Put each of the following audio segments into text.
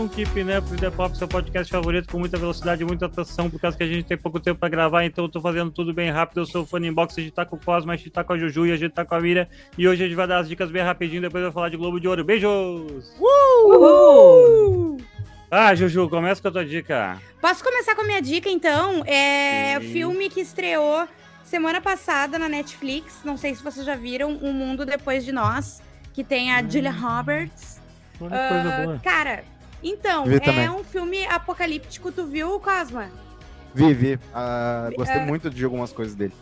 um Keeping Up with the Pop, seu podcast favorito, com muita velocidade e muita atenção, por causa que a gente tem pouco tempo pra gravar, então eu tô fazendo tudo bem rápido. Eu sou o Fone Inbox, a gente tá com o Cosmo, a gente tá com a Juju e a gente tá com a Mira. E hoje a gente vai dar as dicas bem rapidinho, depois eu vou falar de Globo de Ouro. Beijos! Uhul! Ah, Juju, começa com a tua dica. Posso começar com a minha dica, então? É o filme que estreou semana passada na Netflix. Não sei se vocês já viram, Um Mundo Depois de Nós, que tem a Julia Roberts. Boa. cara, então, Vi é também. um filme apocalíptico. Tu viu, Cosma? Vi, vi. Ah, gostei É. muito de algumas coisas dele.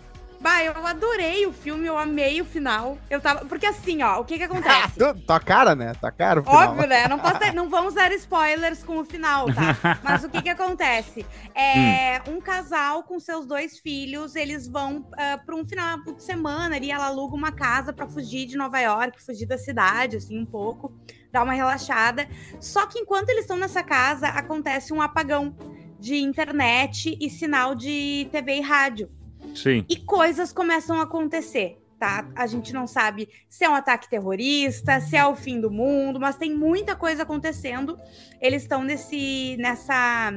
Bah, eu adorei o filme, eu amei o final. Eu tava. Porque assim, ó, o que que acontece? Tu- Tua cara, né? Tua cara, o final. Óbvio, né? Não, posso dar- não vamos dar spoilers com o final, tá? Mas o que que acontece? É um casal com seus dois filhos, eles vão ah, para um final de semana ali, ela aluga uma casa para fugir de Nova York, fugir da cidade, assim, um pouco, dar uma relaxada. Só que enquanto eles estão nessa casa, acontece um apagão de internet e sinal de TV e rádio Sim. e coisas começam a acontecer, tá? A gente não sabe se é um ataque terrorista, se é o fim do mundo, mas tem muita coisa acontecendo. Eles estão nesse nessa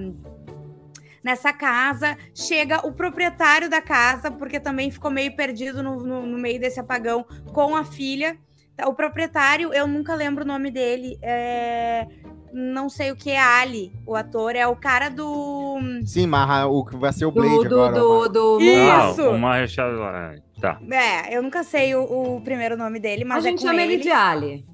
nessa casa, chega o proprietário da casa, porque também ficou meio perdido no, no- no meio desse apagão com a filha. Tá, O proprietário, eu nunca lembro o nome dele, é... não sei o que é Ali, o ator, é o cara do Sim, mas o que vai ser o Blade Do, do, agora. do, do Isso! Ah, uma rechada. Tá. É, eu nunca sei o, o primeiro nome dele, mas A é gente com chama ele. de Ali.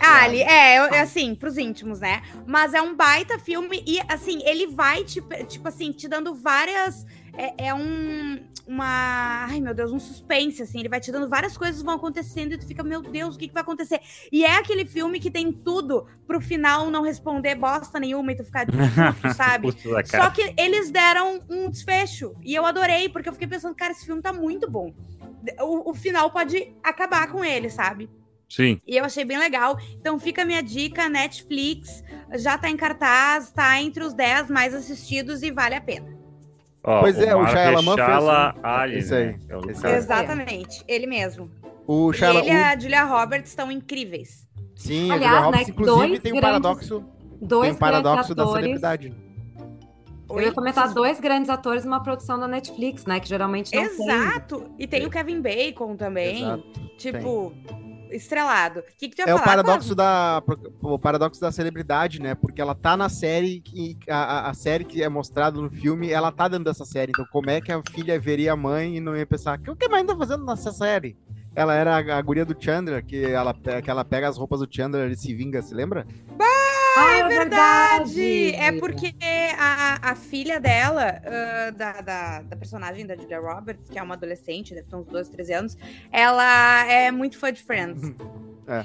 Ali, é, eu- é assim, pros íntimos, né? Mas é um baita filme e, assim, ele vai, te, tipo assim, te dando várias... É, é um... Uma... Ai, meu Deus, um suspense, assim. Ele vai te dando várias coisas vão acontecendo e tu fica, meu Deus, o que, que vai acontecer? E é aquele filme que tem tudo pro final não responder bosta nenhuma e tu ficar puto, sabe? Só que eles deram um desfecho. E eu adorei, porque eu fiquei pensando, cara, esse filme tá muito bom. O, o final pode acabar com ele, sabe? Sim. E eu achei bem legal. Então fica a minha dica, Netflix. Já tá em cartaz, tá entre os 10 mais assistidos e vale a pena. Ó, Pois é, o Shia LaBeouf fez um- Ali, Esse aí, né? É o esse cara. É. Exatamente, ele mesmo. O Shia ele e o- a Julia Roberts estão incríveis. Sim, Aliás, o Julia Roberts, né, inclusive, dois tem um grandes- paradoxo, tem Dois um paradoxo grandes da atores. celebridade. Eu ia comentar dois grandes atores numa produção da Netflix, né? Que geralmente não tem. Exato. E tem o Kevin Bacon também. Exato. Tipo, estrelado. O que, que tu ia É o falar, paradoxo Cosmo? da o paradoxo da celebridade, né? Porque ela tá na série que a, a- série que é mostrada no filme, ela tá dentro dessa série. Então, como é que a filha veria a mãe e não ia pensar, o que a mãe tá fazendo nessa série? Ela era a, a guria do Chandler, que ela, que ela pega as roupas do Chandler e se vinga, se lembra? Ah, É verdade! É porque a, a- a filha dela, ah, da, da, da personagem da Julia Roberts, que é uma adolescente, deve ter uns 12, 13 anos, ela é muito fã de Friends.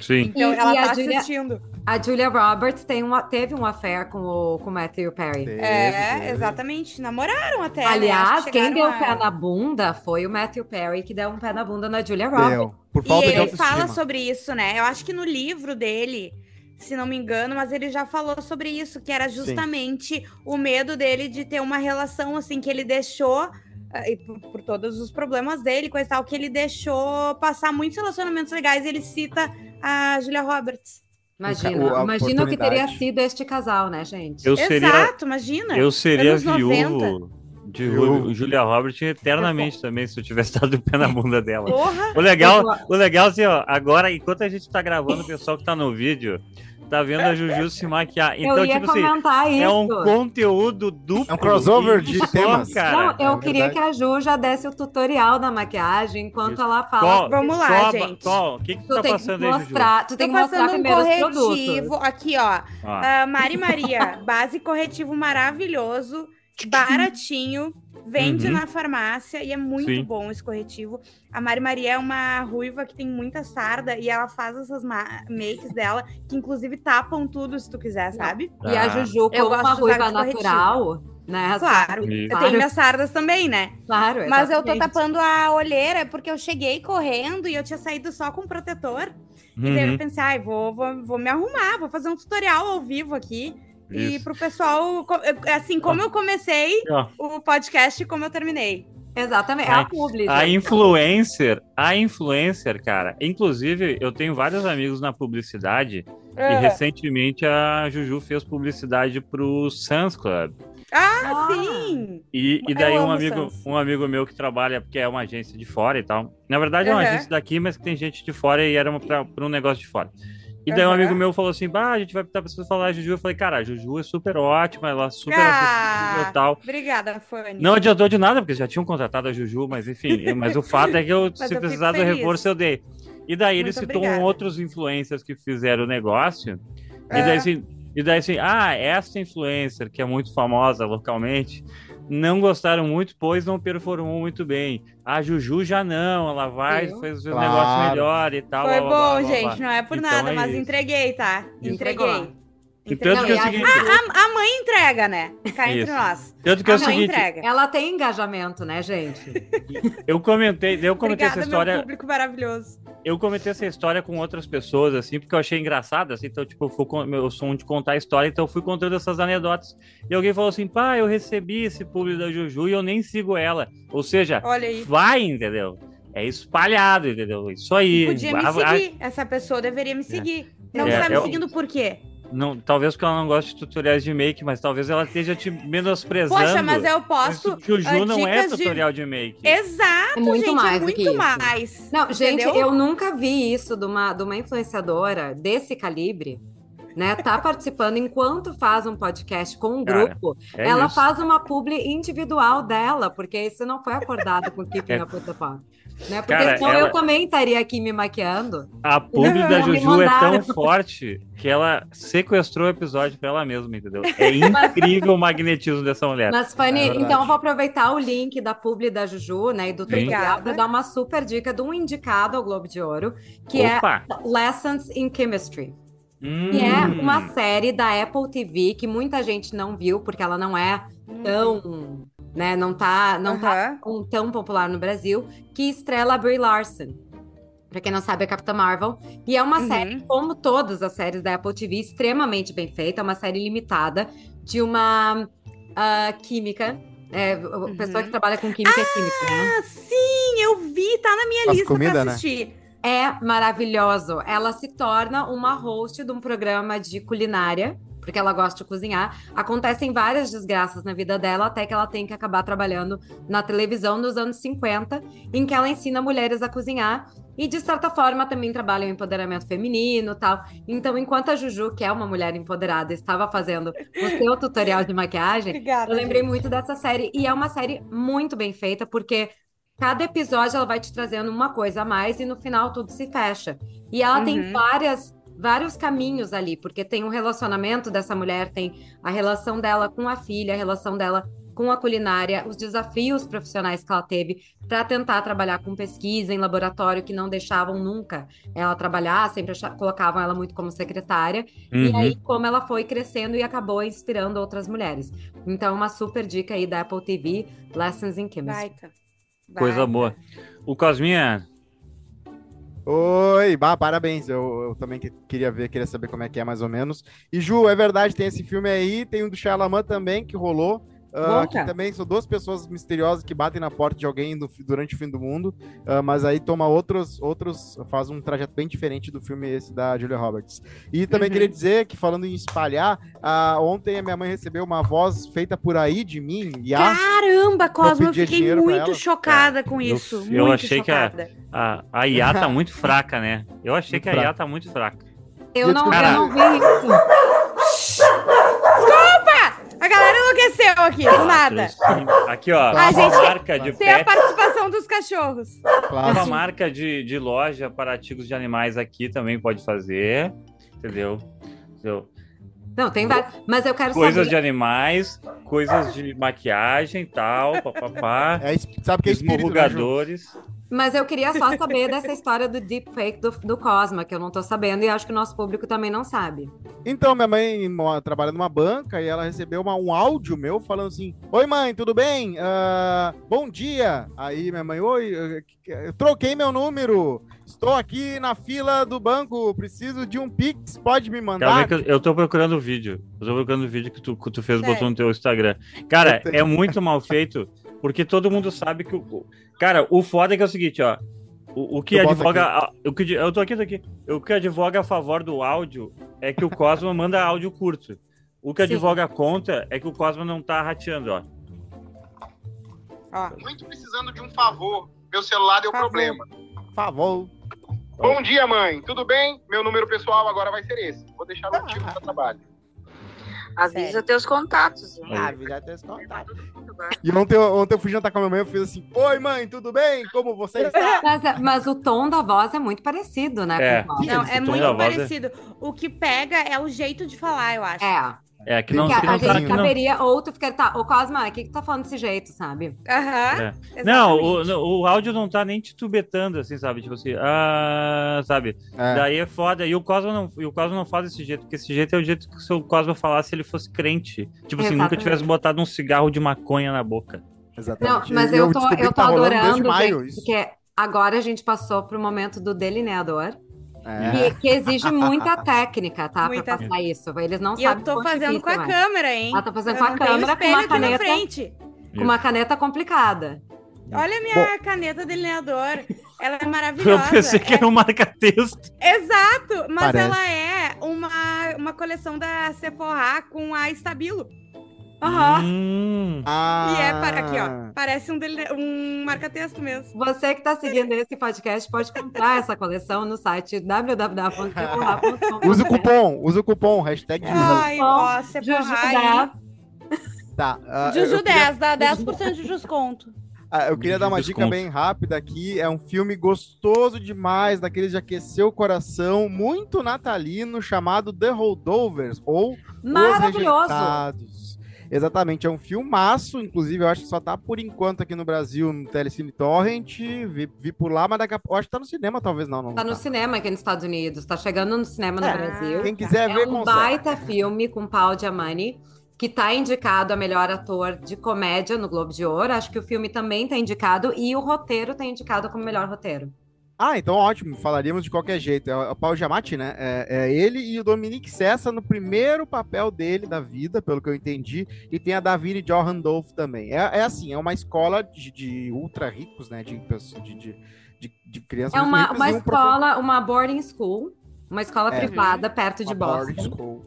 Sim. Então E- ela e a tá Julia- assistindo. A Julia Roberts tem uma, teve um affair com o, com o Matthew Perry. Teve, É, teve. exatamente. Namoraram até. né? Aliás, que quem deu o pé a- na bunda foi o Matthew Perry que deu um pé na bunda na Julia Roberts. Deu. Por E falta de ele autoestima. fala sobre isso, né? Eu acho que no livro dele, se não me engano, mas ele já falou sobre isso, que era justamente o medo dele de ter uma relação assim que ele deixou. ah, e por, por todos os problemas dele, coisa e tal, que ele deixou passar muitos relacionamentos legais. Ele cita a Julia Roberts. Imagina, O- a imagina o que teria sido este casal, né, gente? Eu seria, Exato, imagina. eu seria Anos 90. viúvo de. Julia Roberts eternamente também, se eu tivesse dado o pé na bunda dela. Porra! O legal, o legal assim, ó, agora, enquanto a gente tá gravando, o pessoal que tá no vídeo tá vendo a Juju se maquiar. Então, eu ia tipo assim, comentar isso. é um conteúdo duplo. É um crossover de só, temas. cara. Não, eu é queria que a Ju já desse o tutorial da maquiagem enquanto Isso. ela fala. Vamos lá, qual- gente. O que que tu, Tu tá passando aí, Juju? mostrar, tu tem Tô que mostrar passando um primeiro corretivo. Aqui, ó. Ah, Ah, Mari Maria, base corretivo maravilhoso, baratinho, vende Uhum. na farmácia e é muito Sim. bom esse corretivo. A Mari Maria é uma ruiva que tem muita sarda e ela faz essas ma- makes dela, que inclusive tapam tudo se tu quiser, sabe? E a Ah. Juju, Eu como gosto uma de usar ruiva de corretivo. natural, né? Claro. Isso. Eu tenho minhas sardas também, né? Claro, Mas eu tô exatamente. tapando a olheira porque eu cheguei correndo e eu tinha saído só com protetor. E daí Uhum, eu pensei, ai, vou, vou, vou me arrumar, vou fazer um tutorial ao vivo aqui. E isso. pro pessoal, co- assim como eu comecei Ó, o podcast, como eu terminei. Exatamente, é a publi. A influencer, a influencer, cara. Inclusive, eu tenho vários amigos na publicidade E recentemente a Juju fez publicidade pro Suns Club. Ah, ah. sim! E, e daí um amigo, um amigo meu que trabalha, porque é uma agência de fora e tal. Na verdade, é uma agência daqui, mas que tem gente de fora e era para um negócio de fora. E daí um amigo meu falou assim: bah, a gente vai estar pessoas falar a Juju. Eu falei, cara, a Juju é super ótima, ela é super ah, e tal. Obrigada, Fanny. Não adiantou de nada, porque já tinham contratado a Juju, mas enfim, mas o fato é que eu, se eu precisar do reforço, eu dei. E daí Muito ele citou obrigada. outros influencers que fizeram o negócio. É. E daí assim, e daí assim, ah, essa influencer que é muito famosa localmente, não gostaram muito, pois não performou muito bem. A Juju já não, ela vai, Viu? fez o claro. negócio melhor e tal. Foi blá, bom, blá, blá, gente, não é por então nada, é mas isso. entreguei, tá? Entreguei. E tanto que é o seguinte... a, a, a, mãe entrega, né? Cá entre nós. Tanto que é o seguinte... Entrega. Ela tem engajamento, né, gente? eu comentei, eu comentei Obrigada, essa história... Meu público maravilhoso. Eu comentei essa história com outras pessoas, assim, porque eu achei engraçado, assim, então, tipo, eu, fui, eu sou um de contar a história, então eu fui contando essas anedotas. E alguém falou assim, pá, eu recebi esse público da Juju e eu nem sigo ela. Ou seja, vai, entendeu? É espalhado, entendeu? Isso aí. Podia me seguir. Essa pessoa deveria me é. seguir. É. Não é, está me eu... seguindo por quê? Não, talvez porque ela não goste de tutoriais de make, mas talvez ela esteja te menosprezando. Poxa, mas eu posto. Juju não é tutorial de... de make. Exato, é muito gente, mais é muito mais. Não, gente, entendeu? eu nunca vi isso de uma, de uma influenciadora desse calibre. Né, tá participando enquanto faz um podcast com um Cara, grupo, é ela isso. faz uma publi individual dela, porque isso não foi acordado com o Keeping é. Up with the Pop. Né? Porque Cara, senão ela... eu também estaria aqui me maquiando. A publi da Juju é tão forte que ela sequestrou o episódio para ela mesma, entendeu? É incrível o magnetismo dessa mulher. Mas, Fanny, é então eu vou aproveitar o link da publi da Juju, né, e do tutorial para dar uma super dica de um indicado ao Globo de Ouro, que é Opa. é Lessons in Chemistry. Hum. Que é uma série da Apple TV que muita gente não viu, porque ela não é tão né? Não tá, não tá tão popular no Brasil, que estrela a Brie Larson. Pra quem não sabe, é Capitã Marvel. E é uma uhum. série, como todas as séries da Apple TV, extremamente bem feita. É uma série limitada de uma uh, química. É, uhum. Pessoa que trabalha com química ah, é química, né? Ah, sim! Eu vi, tá na minha As lista comida, pra né? assistir. Né? É maravilhoso. Ela se torna uma host de um programa de culinária porque ela gosta de cozinhar. Acontecem várias desgraças na vida dela, até que ela tem que acabar trabalhando na televisão nos anos 50, em que ela ensina mulheres a cozinhar. E, de certa forma, também trabalha o empoderamento feminino tal. Então, enquanto a Juju, que é uma mulher empoderada, estava fazendo o seu tutorial de maquiagem, Obrigada, eu lembrei gente. muito dessa série. E é uma série muito bem feita, porque cada episódio ela vai te trazendo uma coisa a mais e no final tudo se fecha. E ela uhum. tem várias vários caminhos ali, porque tem o um relacionamento dessa mulher, tem a relação dela com a filha, a relação dela com a culinária, os desafios profissionais que ela teve para tentar trabalhar com pesquisa em laboratório que não deixavam nunca ela trabalhar, sempre colocavam ela muito como secretária. Uhum. E aí, como ela foi crescendo e acabou inspirando outras mulheres. Então, uma super dica aí da Apple TV, Lessons in Chemistry. Baita. Baita. Coisa boa. O Cosminha, Oi, bah, parabéns. Eu, eu, também queria ver, queria saber como é que é mais ou menos. E Ju, é verdade, tem esse filme aí, tem um do Shyamalan também que rolou. Uh, aqui também são duas pessoas misteriosas que batem na porta de alguém no, durante o fim do mundo, uh, mas aí toma outros, outros, faz um trajeto bem diferente do filme esse da Julia Roberts. E também uhum. queria dizer que, falando em espalhar, uh, ontem a minha mãe recebeu uma voz feita por aí de mim, Yá. Caramba, Cosmo, eu fiquei muito chocada com isso. Eu, eu achei chocada. que a, a, a Iá tá muito fraca, né? Eu achei muito que a Iá tá muito fraca. Eu não, eu não vi isso. Enlouqueceu aqui, do nada. Aqui, ó. A gente marca de tem pet. a participação dos cachorros. Uma marca de, de loja para artigos de animais aqui também pode fazer. Entendeu? entendeu? Não, tem várias. Mas eu quero coisas saber. de animais, coisas de maquiagem e tal, papapá. É, sabe que é espírito, né, mas eu queria só saber dessa história do deepfake do, do Cosma, que eu não tô sabendo e acho que o nosso público também não sabe. Então, minha mãe trabalha numa banca e ela recebeu uma, um áudio meu falando assim: Oi, mãe, tudo bem? Uh, bom dia. Aí minha mãe, oi, eu troquei meu número. Estou aqui na fila do banco, preciso de um Pix, pode me mandar? Eu, eu tô procurando o vídeo. Eu tô procurando o vídeo que tu, que tu fez, botou no teu Instagram. Cara, é muito mal feito, porque todo mundo sabe que o Cara, o foda é que é o seguinte, ó. O, o que advoga. a- O que, eu tô aqui, tô aqui. O que advoga a favor do áudio é que o Cosmo manda áudio curto. O que Sim. advoga contra é que o Cosmo não tá rateando, ó. Ó, Muito precisando de um favor. Meu celular deu Favor. problema. Favor. Bom dia, mãe. Tudo bem? Meu número pessoal agora vai ser esse. Vou deixar no ativo do trabalho. Avisa Sério. teus contatos. hein? Ah, já tem esse contato. E ontem, eu- ontem eu fui jantar com a minha mãe, eu fiz assim, Oi, mãe, tudo bem? Como você está? Mas, mas o tom da voz é muito parecido, né? É. não, é muito é- parecido. O que pega é o jeito de falar, eu acho. É. É, que não, que a não tá. gente Que não, saberia, ou tu fica, tá, ô Cosma, o que que tu tá falando desse jeito, sabe? Aham. É. Não, o, exatamente. o áudio não tá nem titubetando, assim, sabe? Tipo assim, ah, sabe? É. Daí é foda. E o Cosmo não, e o Cosmo não faz desse jeito, porque esse jeito é o jeito que se o Cosmo falasse se ele fosse crente. Tipo assim, nunca Exatamente. tivesse botado um cigarro de maconha na boca. Não, Exatamente. mas E eu tô, descobri eu tô tá rolando adorando, gente, porque agora a gente passou pro momento do delineador, É. que, que exige muita técnica, tá? Muita- Pra passar isso. Eles não E eu sabem tô quão fazendo com a difícil é. câmera, hein? Ela tá fazendo Eu com a câmera, com uma caneta. frente. Com uma caneta complicada. Olha a minha caneta delineador. Ela é Eu maravilhosa. pensei que É- era um marca-texto. Exato, mas Parece. ela é uma, uma coleção da Sephora com a Estabilo. Aham. Hum. Ah, E é para aqui, ó. Parece um, deline- um marca-texto mesmo. Você que tá seguindo esse podcast pode comprar essa coleção no site www.sephora.com. Usa o cupom, usa o cupom, hashtag Juju. Ai, Sephora aí. 10. Tá. eu Juju queria- 10, dá 10% de desconto. Ah, eu queria dar uma dica bem rápida aqui. É um filme gostoso demais, daqueles de aquecer o coração, muito natalino, chamado The Holdovers, ou Os Maravilhoso. Rejeitados. Exatamente, é um filmaço, inclusive eu acho que só tá por enquanto aqui no Brasil no Telecine Torrent, vi, vi por lá, mas daqui a pouco, acho que tá no cinema talvez não, não Tá no tá. cinema aqui nos Estados Unidos, tá chegando no cinema no É, Brasil. Quem quiser É ver, um consegue. baita filme com Paul Giamatti, que tá indicado a melhor ator de comédia no Globo de Ouro. Acho que o filme também tá indicado e o roteiro tá indicado como melhor roteiro. Ah, então ótimo, falaríamos de qualquer jeito. É o Paul Giamatti, né? É, é ele e o Dominique Sessa no primeiro papel dele da vida, pelo que eu entendi. E tem a Davine Johan Dolph também. É, é assim, é uma escola de, de ultra ricos, né? De, de, de, de, crianças É uma, uma e um escola, uma boarding school, uma escola É. privada perto de uma boarding Boston. school.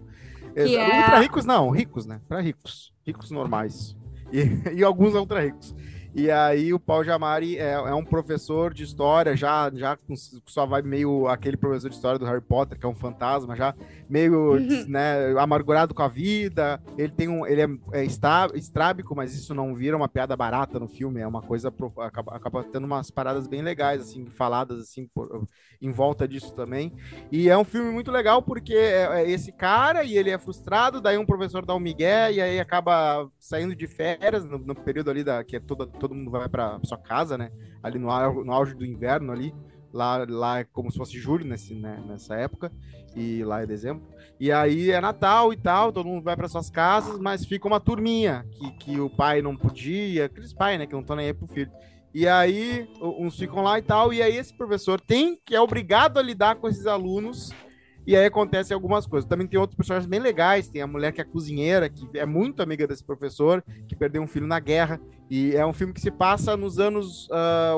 Que é- Ultra ricos não, ricos, né? Para ricos. Ricos normais. E, e alguns ultra ricos. E aí o Paul Jamari é, é um professor de história, já, já com sua vibe meio aquele professor de história do Harry Potter, que é um fantasma, já meio Uhum. né, amargurado com a vida. Ele tem um. Ele é, é estra- estrábico, mas isso não vira uma piada barata no filme. É uma coisa. acaba, acaba tendo umas paradas bem legais, assim, faladas assim, por- em volta disso também. E é um filme muito legal porque é, é esse cara e ele é frustrado, daí um professor dá um migué e aí acaba saindo de férias no, no período ali da que é toda, todo mundo vai para sua casa, né? Ali no, no auge do inverno ali. Lá, lá é como se fosse julho nesse, né, nessa época, e lá é dezembro. E aí é Natal e tal, todo mundo vai para suas casas, mas fica uma turminha que, que o pai não podia, aqueles pais, né, que não estão nem aí pro filho. E aí uns ficam lá e tal, e aí esse professor tem que é obrigado a lidar com esses alunos. E aí acontecem algumas coisas. Também tem outros personagens bem legais. Tem a mulher que é cozinheira, que é muito amiga desse professor, que perdeu um filho na guerra. E é um filme que se passa nos anos.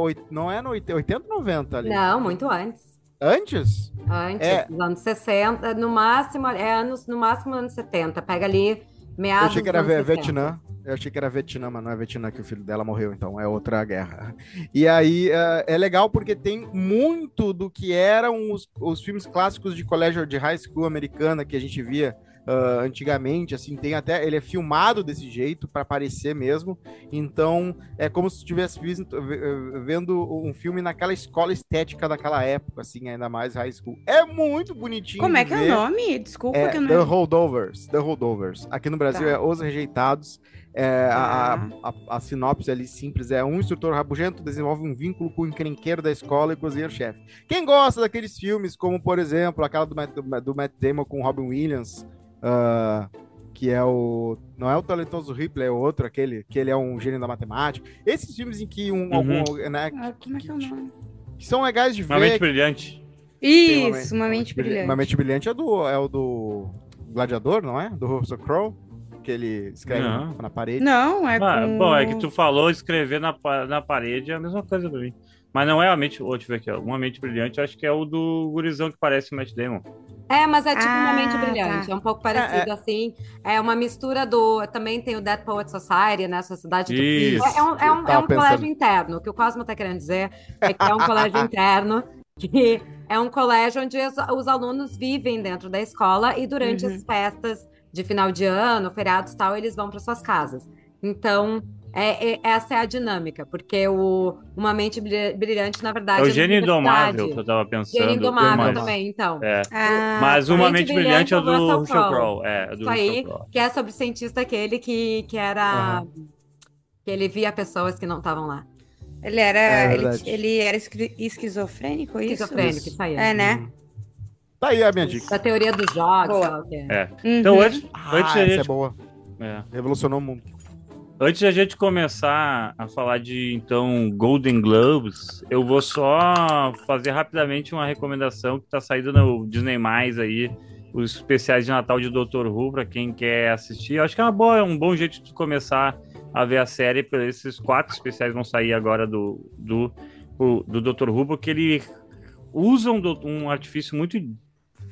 oit- não é no 80, 80 90 ali? Não, muito antes. Antes? Antes, É. dos anos 60, no máximo, é anos, no máximo anos 70. Pega ali meados Eu achei que era dos anos Ve- 60. Vietnã. Eu achei que era Vietnã, mas não é Vietnã que o filho dela morreu, então é outra guerra. E aí é, é legal porque tem muito do que eram os, os filmes clássicos de colégio de high school americana que a gente via ah, antigamente, assim, tem até ele é filmado desse jeito para parecer mesmo. Então é como se estivesse visto- ve- vendo um filme naquela escola estética daquela época, assim, ainda mais high school. É muito bonitinho. Como é que é ver. o nome? Desculpa É, que eu The não. Holdovers. The Holdovers. Aqui no Brasil Tá. é Os Rejeitados. É, a, Tá. a, a- a sinopse ali simples é um instrutor rabugento desenvolve um vínculo com o encrenqueiro da escola e cozinheiro-chefe. Quem gosta daqueles filmes, como por exemplo aquela do Matt, do, do Matt Damon com Robin Williams, ah, que é o. Não é o talentoso Ripley, é o outro, aquele, que ele é um gênio da matemática. Esses filmes em que um. Uhum. algum, né, Ah, como é que é o nome? que são legais de ver. Uma mente brilhante. Isso, uma mente brilhante. Uma mente brilhante é, do, é o do Gladiador, não é? Do Russell Crowe. que ele escreve Não. na parede. Não, é Ah, com... Bom, é que tu falou escrever na, na parede é a mesma coisa pra mim. Mas não é a mente. Deixa eu ver aqui, ó. Uma mente brilhante, acho que é o do gurizão que parece o Matt Damon. É, mas é tipo uma Ah, mente brilhante. tá. É um pouco parecido assim. É uma mistura do. Também tem o Dead Poet Society, né? Sociedade do Isso. É, é um, é um, é um colégio interno. O que o Cosmo tá querendo dizer é que é um colégio interno. Que é um colégio onde os, os alunos vivem dentro da escola e durante Uhum. as festas de final de ano, feriados e tal, eles vão para suas casas. Então, é, é- essa é a dinâmica, porque o, uma mente brilha- brilhante, na verdade, É o na gênio indomável que eu tava pensando. Gênio indomável mas- também, então. É. Ah, Mas uma Mente mente brilhante é o do Russell Crowe. É, é do Isso aí, que é sobre o cientista aquele que, que era. Que ele via pessoas que não estavam lá. Ele era, É ele, ele era esqui- esquizofrênico, isso? Esquizofrênico, Isso. aí. É, né? Tá aí a minha dica. Da teoria dos jogos, Boa. É. Uhum. Então, antes, Ah, antes, gente, é boa. é. Revolucionou o mundo. Antes da gente começar a falar de, então, Golden Globes, eu vou só fazer rapidamente uma recomendação que tá saindo no Disney+, aí, os especiais de Natal de Dr. Who, para quem quer assistir. Eu acho que é uma boa, um bom jeito de começar a ver a série, esses quatro especiais vão sair agora do, do, do Dr. Who, porque ele usa um, um artifício muito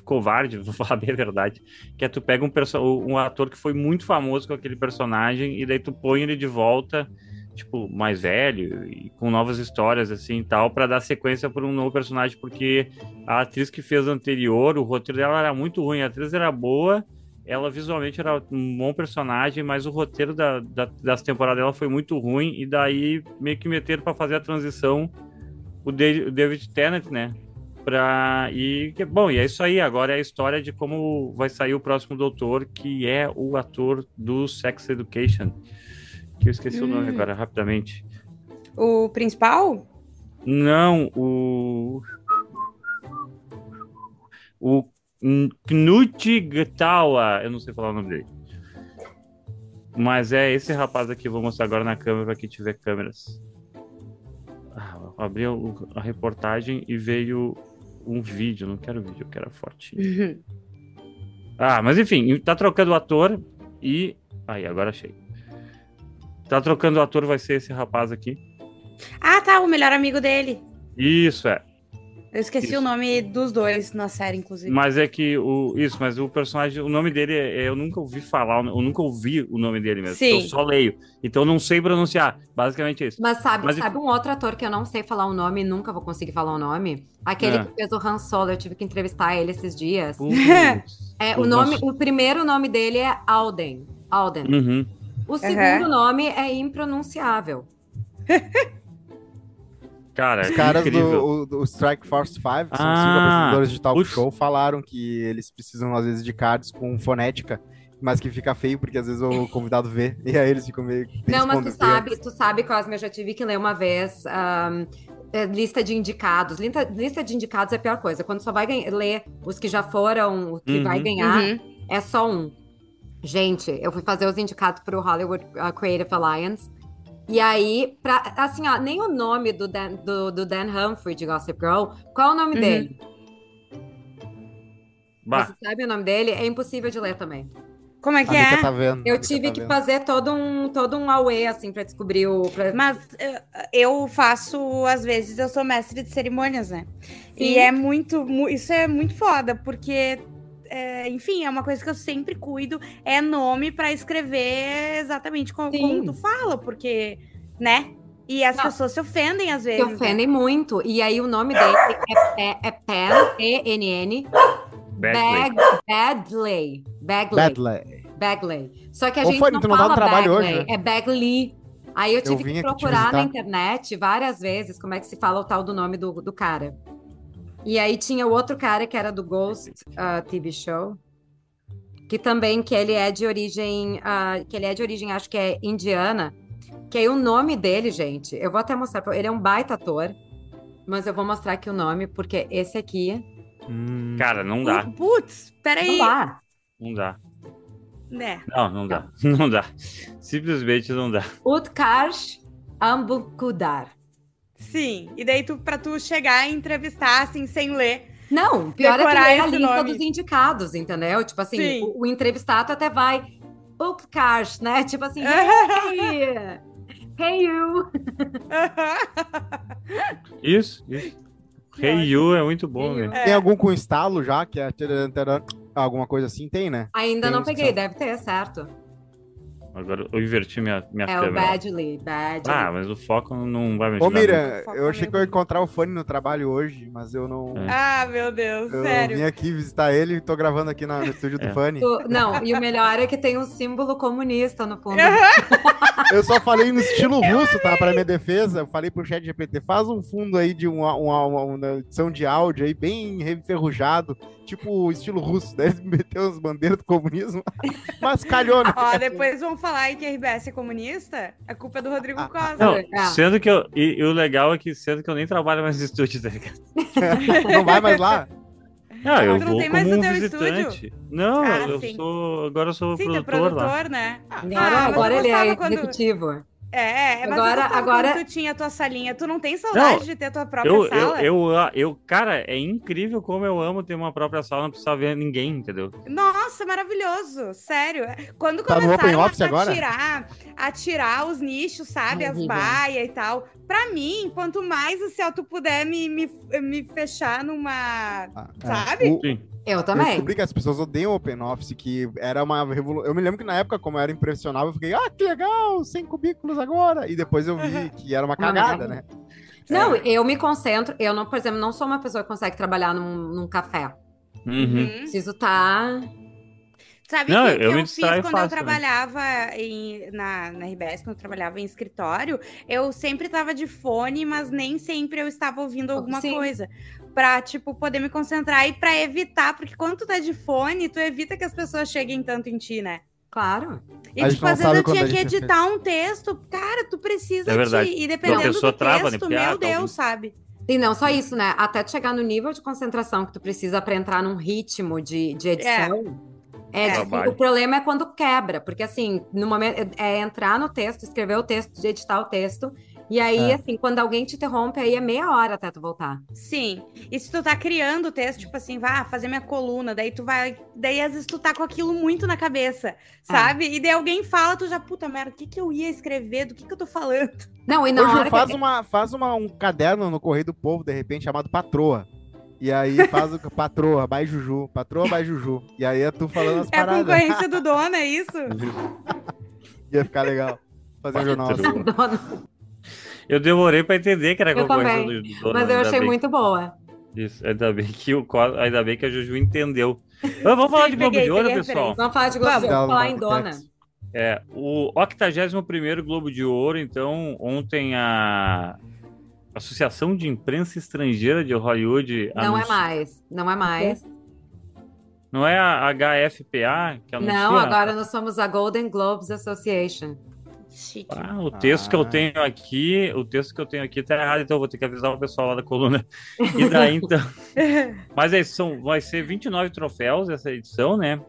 covarde, vou falar bem a verdade, que é tu pega um, um ator que foi muito famoso com aquele personagem e daí tu põe ele de volta, tipo, mais velho e com novas histórias assim e tal, pra dar sequência para um novo personagem, porque a atriz que fez anterior, o roteiro dela era muito ruim, a atriz era boa, ela visualmente era um bom personagem, mas o roteiro da, da- das temporadas dela foi muito ruim e daí meio que meteram pra fazer a transição o David Tennant, né? Pra... E, bom, e é isso aí. Agora é a história de como vai sair o próximo doutor, que é o ator do Sex Education. Que eu esqueci o nome Hum. agora, rapidamente. O principal? Não, o. O Knut Gtawa. Eu não sei falar o nome dele. Mas é esse rapaz aqui, eu vou mostrar agora na câmera para quem tiver câmeras. Ah, eu abri o- a reportagem e veio um vídeo. Não quero vídeo, eu quero a. Uhum. Ah, mas enfim, tá trocando o ator e. Aí, agora achei. Tá trocando o ator, vai ser esse rapaz aqui. Ah, tá, o melhor amigo dele. Isso, é. Eu esqueci Isso. o nome dos dois na série, inclusive. Mas é que o. Isso, mas o personagem, o nome dele é, eu nunca ouvi falar, eu nunca ouvi o nome dele mesmo. Sim. Eu só leio. Então eu não sei pronunciar. Basicamente é isso. Mas sabe, Mas- sabe um outro ator que eu não sei falar o nome e nunca vou conseguir falar o nome? Aquele É. que fez o Han Solo, eu tive que entrevistar ele esses dias. É, o nome, nosso- o primeiro nome dele é Alden. Alden. Uhum. O segundo nome é impronunciável. Cara, Os caras incrível. do, do Strike Force 5, que são Ah, cinco apresentadores de talk putz. show, falaram que eles precisam, às vezes, de cards com fonética, mas que fica feio porque às vezes o convidado vê, e aí eles ficam meio. Não, mas tu sabe, tu sabe, Cosme, eu já tive que ler uma vez ahn, é, lista de indicados. Lista, lista de indicados é a pior coisa. Quando só vai ler os que já foram, o que Uhum. vai ganhar, Uhum. é só um. Gente, eu fui fazer os indicados pro Hollywood uh, Creative Alliance. E aí, pra, assim, ó, nem o nome do Dan, do, do Dan Humphrey de Gossip Girl, qual é o nome Uhum. dele? Bah, Você sabe o nome dele? É impossível de ler também. Como é que é? tá vendo. Eu tive tá que vendo. fazer todo um, todo um away, assim, pra descobrir o. pra- Mas eh, eu faço, às vezes, eu sou mestre de cerimônias, né? E Sim. é muito, mu- isso é muito foda, porque, é, enfim, é uma coisa que eu sempre cuido, é nome pra escrever exatamente como, como tu fala, porque, né? E as Não. pessoas se ofendem às Se vezes. né? ofendem muito. E aí o nome dele é, é, é Pen, E-N-N, Bagley. Bag, Badley. Bagley. Badley. Bagley. Só que a Ô, gente Fanny, não não tá fala trabalho Bagley, hoje, né? é Bagley. Aí eu tive vim que procurar na internet várias vezes como é que se fala o tal do nome do, do cara. E aí tinha o outro cara que era do Ghost ah, TV Show, que também que ele é de origem, ah, que ele é de origem acho que é indiana, que aí o nome dele, gente, eu vou até mostrar, ele é um baita ator, mas eu vou mostrar aqui o nome porque esse aqui Hum, Cara, não dá. Putz, peraí. não dá. Não dá. Né? Não, não dá. Não dá. Simplesmente não dá. Utkarsh Ambukudar. Sim. E daí, tu, pra tu chegar e entrevistar, assim, sem ler. Não, pior é que a lista nome. dos indicados, entendeu? Tipo assim, Sim. o, o entrevistado até vai. Upcars, né? Tipo assim, hey, hey you. Isso, isso. Hey You é muito bom, Hey né? Tem algum com estalo já, que é alguma coisa assim? Tem, né? Ainda Tem não peguei, são- deve ter, certo? Agora eu inverti minha, minha É o câmera. Badly, Badly. Ah, mas o foco não vai me ajudar. Ô, muito. Mira, eu achei meio que eu ia encontrar o Fanny no trabalho hoje, mas eu não. É. Ah, meu Deus, Eu sério. vim aqui visitar ele e tô gravando aqui na- no estúdio É. do Fanny. Tu- Não, e o melhor é que tem um símbolo comunista no fundo. Eu só falei no estilo russo, tá? Pra minha defesa. Eu falei pro chat GPT, faz um fundo aí de uma, uma, uma- uma edição de áudio aí, bem enferrujado, tipo estilo russo. Daí ele meteu as bandeiras do comunismo. Mas calhou, né? Ó, depois vão falar aí que a RBS é comunista. A culpa é do Rodrigo Ah, Costa. Não, É. sendo que eu. E, e o legal é que sendo que eu nem trabalho mais no estúdio, tá ligado? Não vai mais lá? Ah, eu não vou tem como mais um o teu visitante. Não, Ah, eu sim. sou. Agora eu sou Sim, é produtor lá. produtor, né? Agora, Ah, mas agora ele é quando- executivo. É, mas Agora- eu gostava agora- quando tu tinha a tua salinha. Tu não tem saudade Não, de ter a tua própria Eu, eu, sala? eu, eu, cara, é incrível como eu amo ter uma própria sala, não precisar ver ninguém, entendeu? Nossa, maravilhoso, sério. Quando Tá começaram a agora? tirar, a tirar os nichos, sabe, Ai, as baias e tal. Pra mim, quanto mais assim, ó, tu puder me, me, me fechar numa, Ah, é. sabe? O- Sim. Eu Eu também. descobri que as pessoas odeiam Open Office, que era uma revolução. Eu me lembro que na época, como eu era impressionável, eu fiquei, ah, que legal, 100 cubículos agora. E depois eu vi que era uma cagada, né? Não, eu me concentro. Eu, não, por exemplo, não sou uma pessoa que consegue trabalhar num, num café. Uhum. Uhum. Preciso estar. Sabe Não, o que, que eu eu, me fiz quando eu fácil, né? trabalhava em, na, na RBS, quando eu trabalhava em escritório? Eu sempre tava de fone, mas nem sempre eu estava ouvindo alguma Sim. coisa. Pra, tipo, poder me concentrar e pra evitar, porque quando tu tá de fone, tu evita que as pessoas cheguem tanto em ti, né? Claro. E, A gente tipo, às vezes eu tinha que editar um texto. Cara, tu precisa É verdade. de... E dependendo do trava, né? texto, ah, meu tá ouvindo. Deus, sabe? E não só isso, né? Até tu chegar no nível de concentração que tu precisa para entrar num ritmo de, de edição. É. É. Trabalho. O problema é quando quebra, porque assim, no momento é entrar no texto, escrever o texto, de editar o texto, e aí, É. assim, quando alguém te interrompe, aí é meia hora até tu voltar. Sim. E se tu tá criando o texto, tipo assim, vá fazer minha coluna, daí tu vai. Daí às vezes tu tá com aquilo muito na cabeça, sabe? E daí alguém fala, tu já, puta merda, o que que eu ia escrever? Do que que eu tô falando? Não, e na Hoje hora faz, que... uma, faz uma, um caderno no Correio do Povo, de repente, chamado Patroa. E aí faz o Patroa, by Juju. Patroa, by Juju. E aí é tu falando as É a paradas. concorrência do dono, é isso? Ia ficar legal. Fazer um jornal assim. Eu demorei pra entender que era Eu concorrência também. do, do dono, Mas eu achei bem. muito boa. Isso, ainda bem que o ainda bem que a Juju entendeu. Mas vamos falar Sim, de Globo peguei, de Ouro, a pessoal. Vamos falar de Globo de Ouro, um falar em dona. É, o 81º Globo de Ouro, então, ontem a Associação de Imprensa Estrangeira de Hollywood Não é mais, não é mais. Não é a HFPA que anuncia? Não, agora nós somos a Golden Globes Association. Chique. Ah, o texto que eu Ah. tenho aqui, o texto que eu tenho aqui tá errado, então eu vou ter que avisar o pessoal lá da coluna. E daí, então... Mas aí são, vai ser 29 troféus essa edição, né?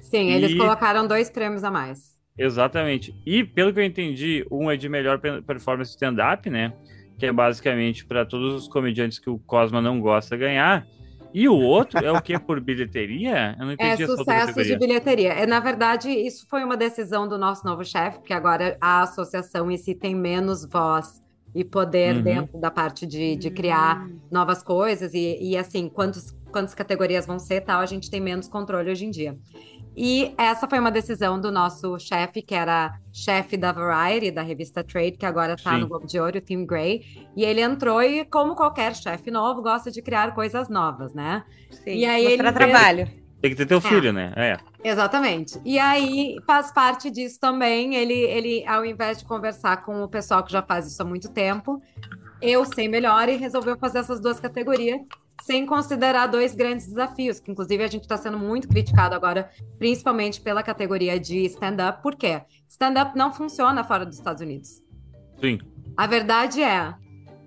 Sim, eles E- colocaram dois prêmios a mais. Exatamente. E pelo que eu entendi, um é de melhor pe- performance stand-up, né? Que é basicamente para todos os comediantes que o Cosma não gosta ganhar. E o outro é o que? Por bilheteria? Eu não É entendi outra sucesso de bilheteria. É, na verdade, isso foi uma decisão do nosso novo chefe, porque agora a associação em si tem menos voz e poder Uhum. dentro da parte de, de criar Hum. novas coisas e, e, assim, quantos, quantas categorias vão ser tal, a gente tem menos controle hoje em dia. E essa foi uma decisão do nosso chefe, que era chefe da Variety, da revista Trade, que agora está Sim. no Globo de Ouro, o Tim Gray. E ele entrou e, como qualquer chefe novo, gosta de criar coisas novas, né? Sim. E aí Mostrar ele trabalho. Tem que ter teu É. filho, né? É. Exatamente. E aí faz parte disso também. Ele, ele, ao invés de conversar com o pessoal que já faz isso há muito tempo, eu sei melhor e resolveu fazer essas duas categorias, sem considerar dois grandes desafios, que inclusive a gente está sendo muito criticado agora, principalmente pela categoria de stand-up. Por quê? Stand-up não funciona fora dos Estados Unidos. Sim. A verdade é,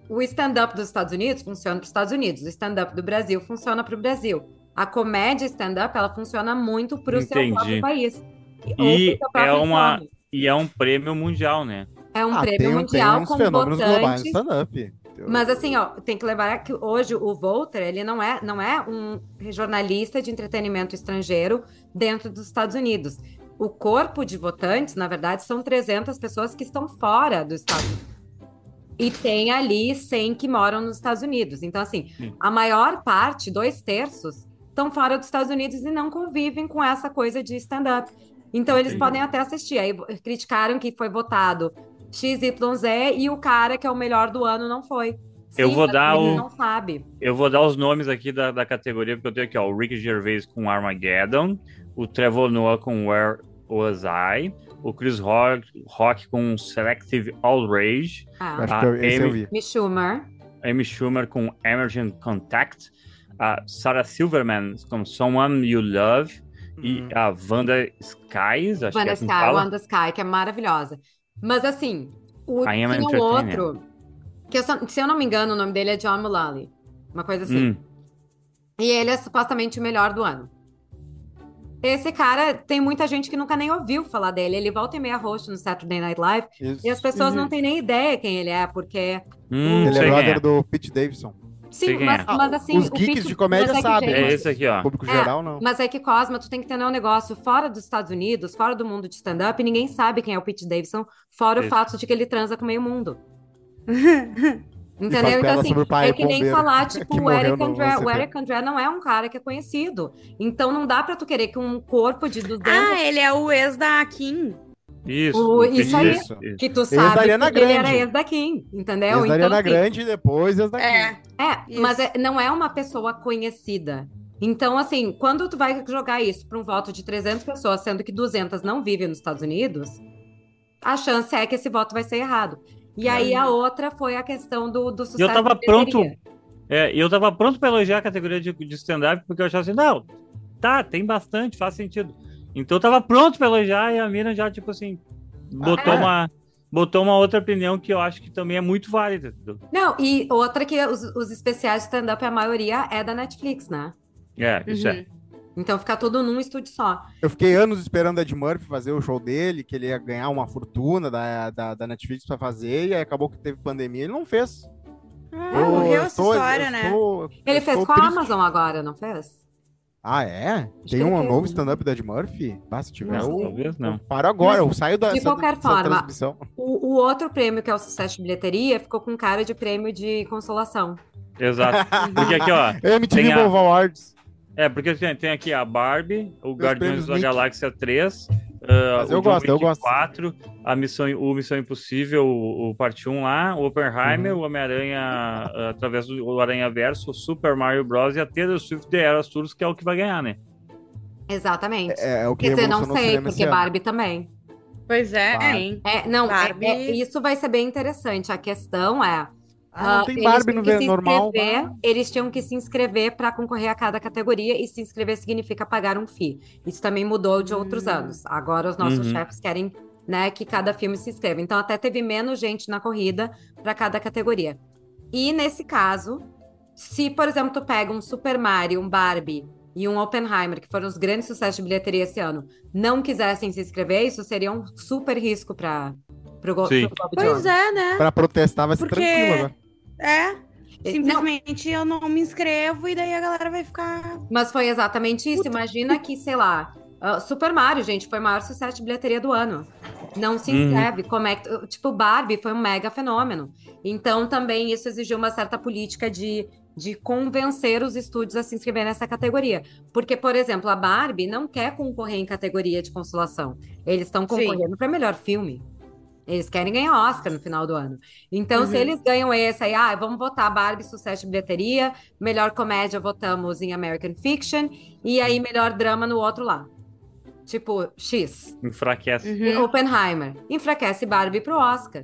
o stand-up dos Estados Unidos funciona para os Estados Unidos, o stand-up do Brasil funciona para o Brasil. A comédia stand-up, ela funciona muito para o seu próprio país. E é uma-. E é um prêmio mundial, né? É um Ah, prêmio tem, um- mundial tem uns com fenômenos globais no votantes. Stand-up. Mas assim, ó, tem que lembrar que hoje o voter, ele não é, não é um jornalista de entretenimento estrangeiro dentro dos Estados Unidos. o corpo de votantes, na verdade, são 300 pessoas que estão fora do Estado. E tem ali 100 que moram nos Estados Unidos. Então, assim, Sim. a maior parte, dois terços, estão fora dos Estados Unidos e não convivem com essa coisa de stand-up. Então, eles Entendi. podem até assistir. Aí criticaram que foi votado XYZ e o cara que é o melhor do ano não foi. Eu vou dar ele o- não sabe. Eu vou dar os nomes aqui da, da categoria, porque eu tenho aqui, ó, o Rick Gervais com Armageddon, o Trevor Noah com Where Was I, o Chris Rock, Rock com Selective Outrage, Ah, Acho que eu, esse eu Amy-. Mick Schumer. a Amy Schumer com Emergent Contact, a Sarah Silverman com Someone You Love, e Uhum. a Wanda Skies, acho que é Wanda assim que Sky, fala. Wanda Sky, que é maravilhosa. Mas assim, o, I tinha um outro, que eu se eu não me engano, o nome dele é John Mullally. Uma coisa assim. Hum, E ele é supostamente o melhor do ano. Esse cara, tem muita gente que nunca nem ouviu falar dele. Ele volta e meia host no Saturday Night Live Isso. e as pessoas Uhum. não têm nem ideia quem ele é, porque. hum, Ele é brother é. do Pete Davidson. Sim, mas, é. mas assim. Os o geeks de comédia é que, sabem. É esse aqui, ó. Público É, geral, não. Mas é que, Cosma, tu tem que entender um negócio. Fora dos Estados Unidos, fora do mundo de stand-up, ninguém sabe quem é o Pete Davidson, fora o Isso. fato de que ele transa com meio mundo. Entendeu? Então, assim, o pai é que nem falar, tipo, o Eric André. O. Eric André não é um cara que é conhecido. Então, não dá pra tu querer que um corpo de 200 Ah, ele é o ex da Kim. Isso, O- isso aí. isso, que tu da sabe que ele era Grande. ex da Kim, entendeu? Eles da Então, Ariana assim, Grande e depois eles daqui. É. É, Isso. mas é- não é uma pessoa conhecida. Então, assim, quando tu vai jogar isso para um voto de 300 pessoas, sendo que 200 não vivem nos Estados Unidos, a chance é que esse voto vai ser errado. E aí a outra foi a questão do, do sucesso. tava da bilheteria. É, e eu tava pronto pra elogiar a categoria de, de stand-up, porque eu achava assim, não, tá, tem bastante, faz sentido. Então eu tava pronto pra elogiar e a Miriam já, tipo assim, botou, Ah, é? uma, botou uma outra opinião que eu acho que também é muito válida. Não, e outra que os, os especiais de stand-up, a maioria é da Netflix, né? É, isso é. Uhum. Então fica tudo num estúdio só. Eu fiquei anos esperando a Ed Murphy fazer o show dele, que ele ia ganhar uma fortuna da, da, da Netflix pra fazer, e aí acabou que teve pandemia ele não fez. Ah, morreu essa tô- história, eu né? tô- Ele eu fez com a triste. Amazon agora, não fez? Ah, é? Tem um novo stand-up da Ed Murphy? Bah, se tiver, Não eu. Talvez não. eu paro agora, eu saio da de qualquer forma, transmissão. O, o outro prêmio, que é o sucesso de bilheteria, ficou com cara de prêmio de consolação. Exato. Porque aqui, ó, MTV Tem a- Awards. é, porque tem, tem aqui a Barbie, o Guardiões da. Galáxia 3, uh, eu John gosto, eu Wick gosto. 4, a Missão, o Missão Impossível, o, o parte 1 lá, o Oppenheimer, Uhum. o Homem-Aranha, uh, através do Aranha Verso, o Super Mario Bros. e a Taylor Swift The Eras Tours, que é o que vai ganhar, né? Exatamente. É, é o que Quer dizer, não sei, porque ano. Barbie também. Pois é, hein? É, não, é- Barbie- é- isso vai ser bem interessante. A questão é. Ah, não ah, tem eles Barbie tinham no que ver se normal. inscrever- Eles tinham que se inscrever para concorrer a cada categoria e se inscrever significa pagar um FII. Isso também mudou de outros Hum. anos. Agora os nossos Uhum. chefes querem né, que cada filme se inscreva. Então até teve menos gente na corrida para cada categoria. E nesse caso, se, por exemplo, tu pega um Super Mario, um Barbie e um Oppenheimer, que foram os grandes sucessos de bilheteria esse ano, não quisessem se inscrever, isso seria um super risco para o Globo Sim. pro Globo de Pois é, né? Pra protestar vai ser Porque- tranquilo agora. É. Não, Simplesmente eu não me inscrevo e daí a galera vai ficar. mas foi exatamente isso. Imagina que, sei lá, ah, Super Mario, gente, foi o maior sucesso de bilheteria do ano. Não se Uhum. inscreve. Como é que- tipo, Barbie foi um mega fenômeno. Então, também isso exigiu uma certa política de, de convencer os estúdios a se inscrever nessa categoria. Porque, por exemplo, a Barbie não quer concorrer em categoria de consolação. Eles estão concorrendo para melhor filme. Eles querem ganhar Oscar no final do ano. Então, se Uhum. eles ganham esse aí, ah, vamos votar Barbie, sucesso de bilheteria, melhor comédia votamos em American Fiction, e aí melhor drama no outro lá. Tipo, X. Enfraquece. Uhum. Oppenheimer. Enfraquece Barbie pro Oscar.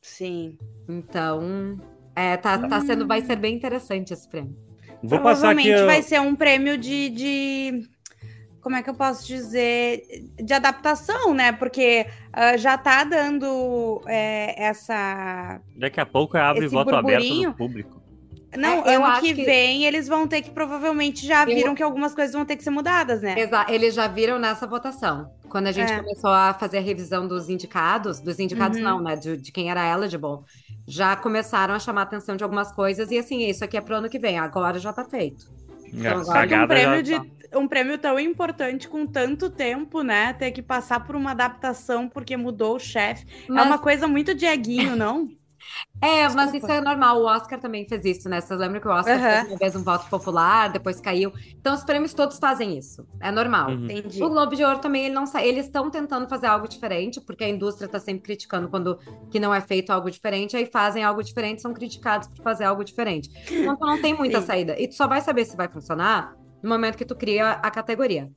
Sim. Então, é, tá, tá sendo, vai ser bem interessante esse prêmio. Vou passar aqui. Provavelmente vai ser um prêmio de, de- Como é que eu posso dizer? De adaptação, né? Porque ah, já tá dando é, essa. Daqui a pouco abre voto aberto do público. Não, É, eu ano que, que- vem eles vão ter que provavelmente já Eu- viram que algumas coisas vão ter que ser mudadas, né? Exa- Eles já viram nessa votação. Quando a gente É. começou a fazer a revisão dos indicados, dos indicados Uhum. não, né? De, de quem era eligible, já começaram a chamar a atenção de algumas coisas. E assim, isso aqui é pro ano que vem. Agora já tá feito É, Então, agora um prêmio já de. Um prêmio tão importante com tanto tempo, né? Ter que passar por uma adaptação porque mudou o chefe. É Mas- uma coisa muito Dieguinho, não? É, mas Desculpa. isso é normal. O Oscar também fez isso, né? Vocês lembram que o Oscar Aham. fez uma vez um voto popular, depois caiu. Então, os prêmios todos fazem isso. É normal. Uhum. Entendi. O Globo de Ouro também, ele não sai. Eles estão tentando fazer algo diferente, porque a indústria está sempre criticando quando que não é feito algo diferente, aí fazem algo diferente, são criticados por fazer algo diferente. Então, tu não tem muita Sim. saída. E tu só vai saber se vai funcionar no momento que tu cria a categoria.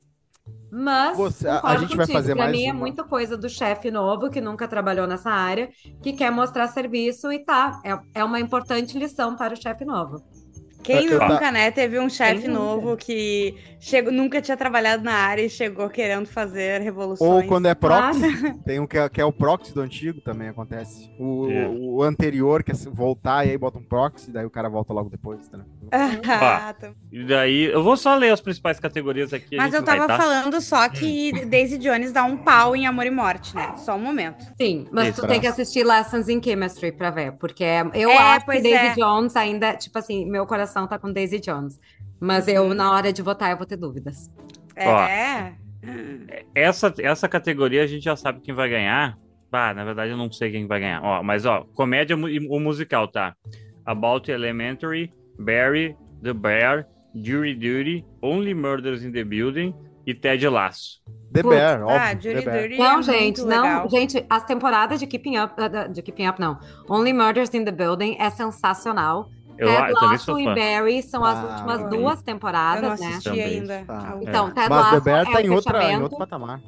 Mas Você- a- gente vai contigo, fazer pra mais mim é uma. muita coisa do chefe novo que nunca trabalhou nessa área, que quer mostrar serviço e tá. É, é uma importante lição para o chefe novo. Quem Eu- eu- nunca, né, teve um chefe Quem nunca? novo que chegou, nunca tinha trabalhado na área e chegou querendo fazer Ou revoluções. quando é proxy, Claro. tem um que é, que é o proxy do antigo também acontece. O, É. o anterior quer se voltar e aí bota um proxy, daí o cara volta logo depois, né? Ah, tá. E daí, eu vou só ler as principais categorias aqui. Mas eu vai, tava tá? falando só que Daisy Jones dá um pau em Amor e Morte, né? Só um momento. Sim, mas Isso, tu tem que assistir Lessons in Chemistry pra ver, porque eu É, acho que Daisy é. Jones ainda, tipo assim, meu coração tá com Daisy Jones. Mas eu, na hora de votar, eu vou ter dúvidas. Ó. É. Essa, essa categoria a gente já sabe quem vai ganhar. Ah, na verdade eu não sei quem vai ganhar. Ó, mas ó, comédia e o musical, tá? About Elementary, Barry, The Bear, Jury Duty, Only Murders in the Building e Ted Lasso. The Putz, Bear, óbvio. Ah, Jury The Bear. Duty Não, é gente, não. legal. Gente, as temporadas de Keeping Up, uh, de Keeping Up, não. Only Murders in the Building é sensacional. Eu, Ted eu Lasso e fã. Barry são as Ah, últimas eu duas Eu não temporadas, né? assisti Também. ainda. Tá. Então, Ted Mas Lasso The Bear é tá em, outra, em outro patamar.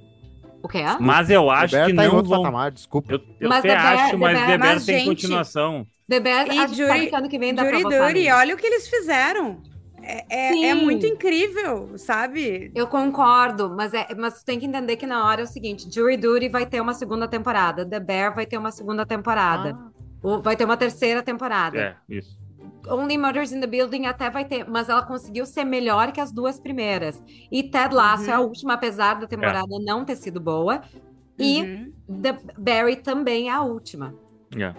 O quê? Mas eu acho Bear que tá não outro vão. patamar, desculpa. Eu, eu Mas até Bear- acho, mas Bear- The Bear mas, tem gente, continuação. The Bear, E gente Jury- sabe que ano que vem dá Jury nele. olha o que eles fizeram. É, é, é muito incrível, sabe? Eu concordo, mas, é, mas tu tem que entender que na hora é o seguinte: Jury Duty vai ter uma segunda temporada, The Bear vai ter uma segunda temporada, o- vai ter uma terceira temporada. É, isso. Only Murders in the Building até vai ter, mas ela conseguiu ser melhor que as duas primeiras. E Ted Lasso Uhum. é a última, apesar da temporada não ter sido boa. E Uhum. The Barry também é a última. É.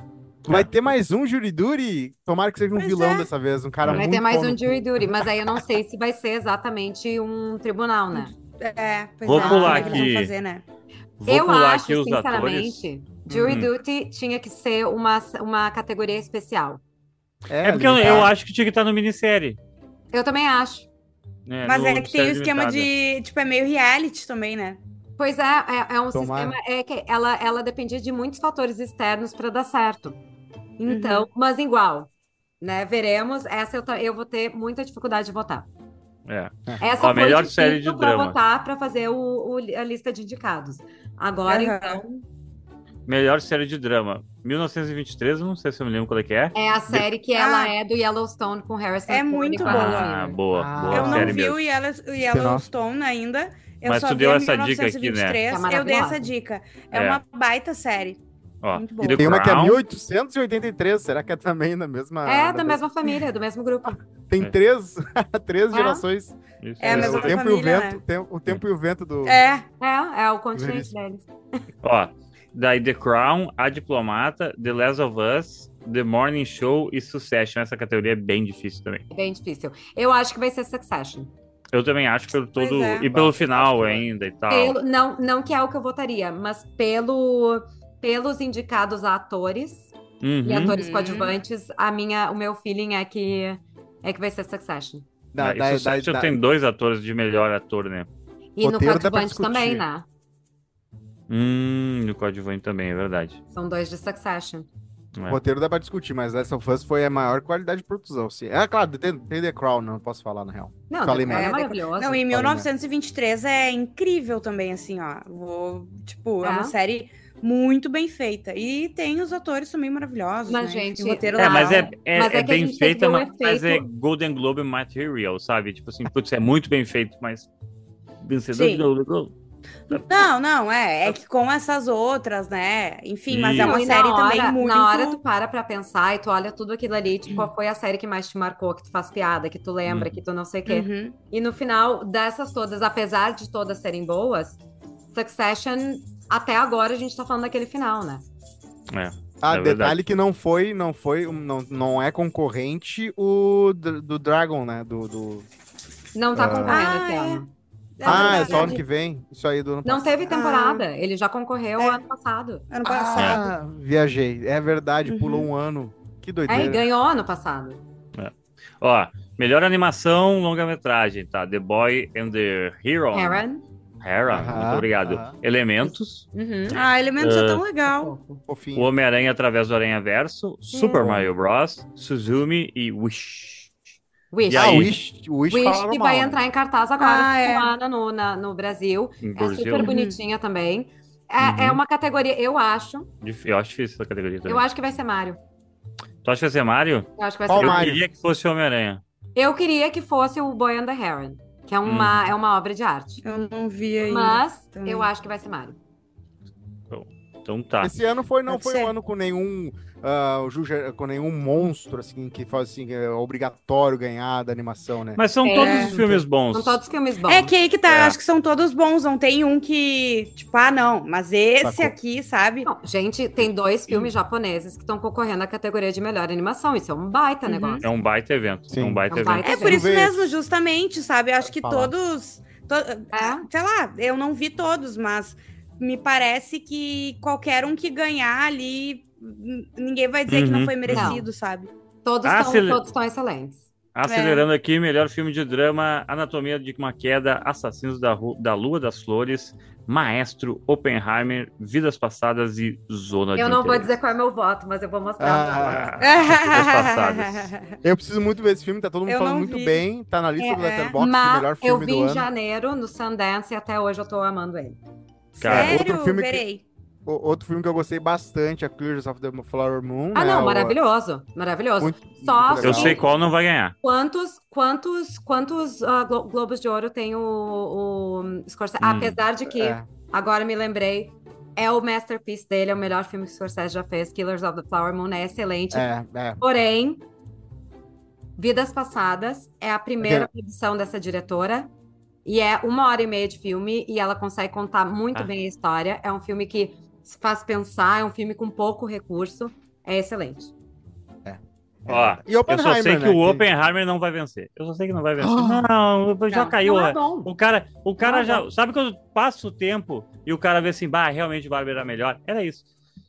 Vai ter mais um Jury Duty? Tomara que seja um Pois vilão é. dessa vez, um cara vai muito ter mais um Jury Duty, mas aí eu não sei se vai ser exatamente um tribunal, né? É, pois Vou é, pular é aqui. fazer, né? Vou eu pular acho, aqui os atores. sinceramente, Jury Uhum. Duty tinha que ser uma, uma categoria especial. É porque eu, eu acho que tinha que estar no minissérie. Eu também acho. né, Mas é que tem o esquema limitada. de. Tipo, é meio reality também, né? Pois é, é, é um Tomara. sistema é que ela, ela dependia de muitos fatores externos para dar certo. Então, mas igual, né? Veremos. Essa eu, eu vou ter muita dificuldade de votar. É. Essa foi melhor série de pra drama. votar para fazer o, o- a lista de indicados. Agora, Aham. então, Melhor série de drama. 1923, eu não sei se eu me lembro qual é que é. é a série que ela Ah. é do Yellowstone com Harrison É Ford muito com a boa. Ah, boa, Ah. boa eu não série vi mesmo. o Yellow- o Yellowstone ainda. Eu Mas só tu deu essa dica aqui, né? 1923. É eu dei essa dica. É, É. uma baita série. Ó, Muito boa. The Tem uma que é Crown, 1883, será que é também da mesma... É da mesma família, do mesmo grupo. Tem É. três, três É. gerações. Isso, É a isso. mesma o tempo e o família, vento, né? tem- o tempo e o vento do... É. É, é o continente deles. Ó, daí The Crown, A Diplomata, The Last of Us, The Morning Show e Succession. Essa categoria é bem difícil também. Bem difícil. Eu acho que vai ser Succession. Eu também acho pelo todo. é. E pelo final ainda e tal. Pelo- não, não que é o que eu votaria, mas pelo, pelos indicados a atores Uhum. e atores Uhum. coadjuvantes, a minha, o meu feeling é que é que vai ser Succession. Da, Ah, e da, da, Succession da- tem dois atores de melhor ator, né? E no Roteiro pra coadjuvante também, né? Hum, no coadjuvante também, é verdade. São dois de Succession. É. O roteiro dá pra discutir, mas Last of Us foi a maior qualidade de produção. sim. É claro, tem, tem The Crown, não posso falar na real. Não, Falei The Crown é merda. maravilhoso. Não, e Olha, 1923 é incrível também, assim, ó. Vou, tipo, é, É? uma série muito bem feita. E tem os atores também maravilhosos. Mas, né? gente, o roteiro É, mas é, é, Mas é é bem feita, mas, mas é. Golden Globe material, sabe? Tipo assim, putz, é muito bem feito, mas vencedor Sim. de Golden Globe. Não, não, é. É que com essas outras, né? Enfim, mas é uma e série hora- também muito. Na hora tu para pra pensar e tu olha tudo aquilo ali, tipo, qual foi a série que mais te marcou, que tu faz piada, que tu lembra, Hum. que tu não sei o quê. Uhum. E no final dessas todas, apesar de todas serem boas, Succession, até agora a gente tá falando daquele final, né? É. Ah, É detalhe verdade. que não foi, não foi, não, não é concorrente o do, do Dragon, né? Do, do... Não tá Ah. concorrendo Ah, é. Ano. Ah, é só ano que vem? Isso aí do ano Não passado. teve temporada. Ele já concorreu É. ano passado. Ano passado. Ah, viajei. É verdade, Uhum. pulou um ano. Que É, e doideira. ganhou ano passado. Ó, melhor animação, longa-metragem, tá? The Boy and the Hero. Heron. Hera, muito obrigado. Elementos, Uhum. Ah, Elementos é Ah. tão legal. O Fofinho. Homem-Aranha através do Aranha Verso, Super. Mario Bros, Suzumi e Wish. Wish. E Ah, Wish, Wish, Wish que mal, vai né? entrar em cartaz agora Ah, é. semana no, na- no Brasil. É Brasil. super bonitinha também. É, Uhum. é uma categoria, eu acho. Eu acho difícil essa categoria também. Eu acho que vai ser Mario. Tu acha que vai ser Mario? Eu acho que vai Qual ser Eu Mario? Mario. queria que fosse Homem-Aranha. Eu queria que fosse o Boy and the Heron, que é uma, é uma obra de arte. Eu não vi ainda. Mas também. eu acho que vai ser Mario. Então tá. Esse ano foi, não Pode foi ser. um ano com nenhum, ah, Juja- com nenhum monstro, assim, que faz assim, é obrigatório ganhar da animação, né? Mas são É. todos os filmes bons. São todos filmes bons. É que aí que tá, É. acho que são todos bons, não tem um que, tipo, ah, não, mas esse Sacou. aqui, sabe? Não, gente, tem dois filmes japoneses que estão concorrendo à categoria de melhor animação. Isso é um baita Uhum. negócio. É um baita evento. Sim. É um baita É um evento. baita É por isso mesmo, esse. justamente, sabe? Eu acho que Falar. todos, to- É? sei lá, eu não vi todos, mas me parece que qualquer um que ganhar ali, ninguém vai dizer que não Uhum. foi merecido, sabe? Todos estão excelentes. Acelerando aqui, melhor filme de drama, Anatomia de uma Queda, Assassinos da, Ru- da Lua das Flores, Maestro, Oppenheimer, Vidas Passadas e Zona de Eu não vou Interesse. dizer qual é meu voto, mas eu vou mostrar. Ah, Vidas Passadas. eu preciso muito ver esse filme, tá todo mundo Eu falando não muito vi. bem, tá na lista do É, Letterboxd, Mas melhor eu filme vi do em ano. janeiro no Sundance e até hoje eu tô amando ele. Cara, Sério? outro filme que- Verei. O- outro filme que eu gostei bastante é Clears of the Flower Moon. Ah, né? não, maravilhoso. Maravilhoso. Muito- Só muito Eu sei qual não vai ganhar. Quantos, quantos, quantos ah, Glo- Globos de Ouro tem o, o Scorsese? Hum. Apesar de que, É. agora me lembrei, é o masterpiece dele, é o melhor filme que o Scorsese já fez. Killers of the Flower Moon é excelente. É, é. Porém, Vidas Passadas é a primeira produção dessa diretora e é uma hora e meia de filme e ela consegue contar muito Ah. bem a história. É um filme que faz pensar, é um filme com pouco recurso. É excelente. Ó, E Eu só sei que né, o Oppenheimer não vai vencer. Eu só sei que não vai vencer. Não, já Não, caiu. não é. O cara, o cara Não é já. bom. Sabe quando passa o tempo e o cara vê assim, bah, realmente o Barbie era melhor? Era isso.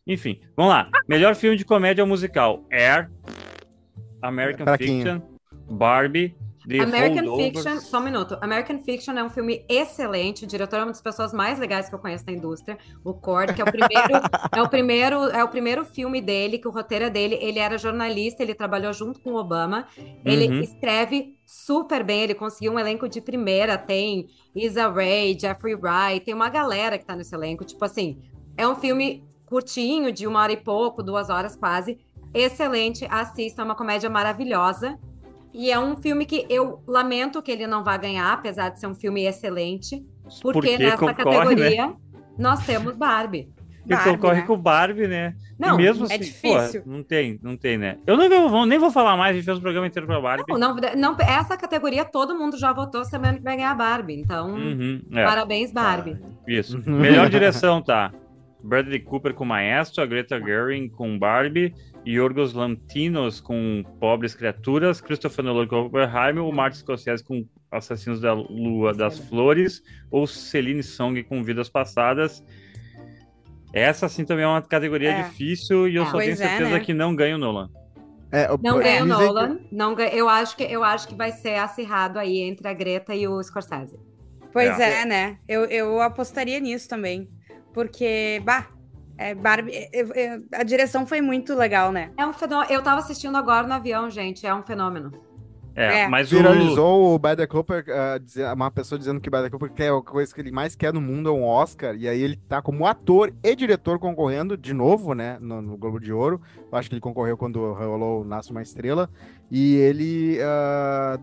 Enfim, vamos lá. Melhor filme de comédia ou musical: Air, American Fraquinho. Fiction, Barbie, The American Holdovers. Fiction, só um minuto. American Fiction é um filme excelente. O diretor é uma das pessoas mais legais que eu conheço na indústria, o Cord, que é o primeiro, é o primeiro, é o primeiro filme dele, que o roteiro é dele. Ele era jornalista, ele trabalhou junto com o Obama. Ele Uhum. escreve super bem, ele conseguiu um elenco de primeira. Tem Issa Rae, Jeffrey Wright, tem uma galera que tá nesse elenco. Tipo assim, é um filme curtinho, de uma hora e pouco, duas horas quase. Excelente, assista, é uma comédia maravilhosa. E é um filme que eu lamento que ele não vá ganhar, apesar de ser um filme excelente, porque nessa concorre, né? categoria nós temos Barbie. Barbie, concorre né? com o Barbie, né? Não, e mesmo é assim, difícil. pô, não tem, não tem, né? Eu não vou, nem vou falar mais, a gente fez o programa inteiro pra Barbie. Não, não, não, essa categoria todo mundo já votou sabendo que vai ganhar a Barbie. Então, Uhum, é. parabéns, Barbie. Isso. Melhor direção, tá? Bradley Cooper com Maestro, a Greta Gerwig com Barbie, Yorgos Lantimos com Pobres Criaturas, Christopher Nolan com Oppenheimer, o Martin Scorsese com Assassinos da Lua das Flores, ou Celine Song com Vidas Passadas. Essa, sim, também é uma categoria É. difícil e eu É. só tenho Pois é, certeza né? que não ganha o Nolan. É, o- Não ganha o dizem que- Nolan. Não ganha, eu, acho que, eu acho que vai ser acirrado aí entre a Greta e o Scorsese. Pois É. é, né? Eu, eu apostaria nisso também. Porque, bah, é, Barbie, é, é, a direção foi muito legal, né? É um fenômeno. Eu tava assistindo agora no avião, gente. É um fenômeno. É, É. mas o... Viralizou o Bradley Cooper, ah, dize- uma pessoa dizendo que o Bradley Cooper quer a coisa que ele mais quer no mundo é um Oscar, e aí ele tá como ator e diretor concorrendo de novo, né, no, no Globo de Ouro. Eu acho que ele concorreu quando rolou o Nasce Uma Estrela, e ele ah,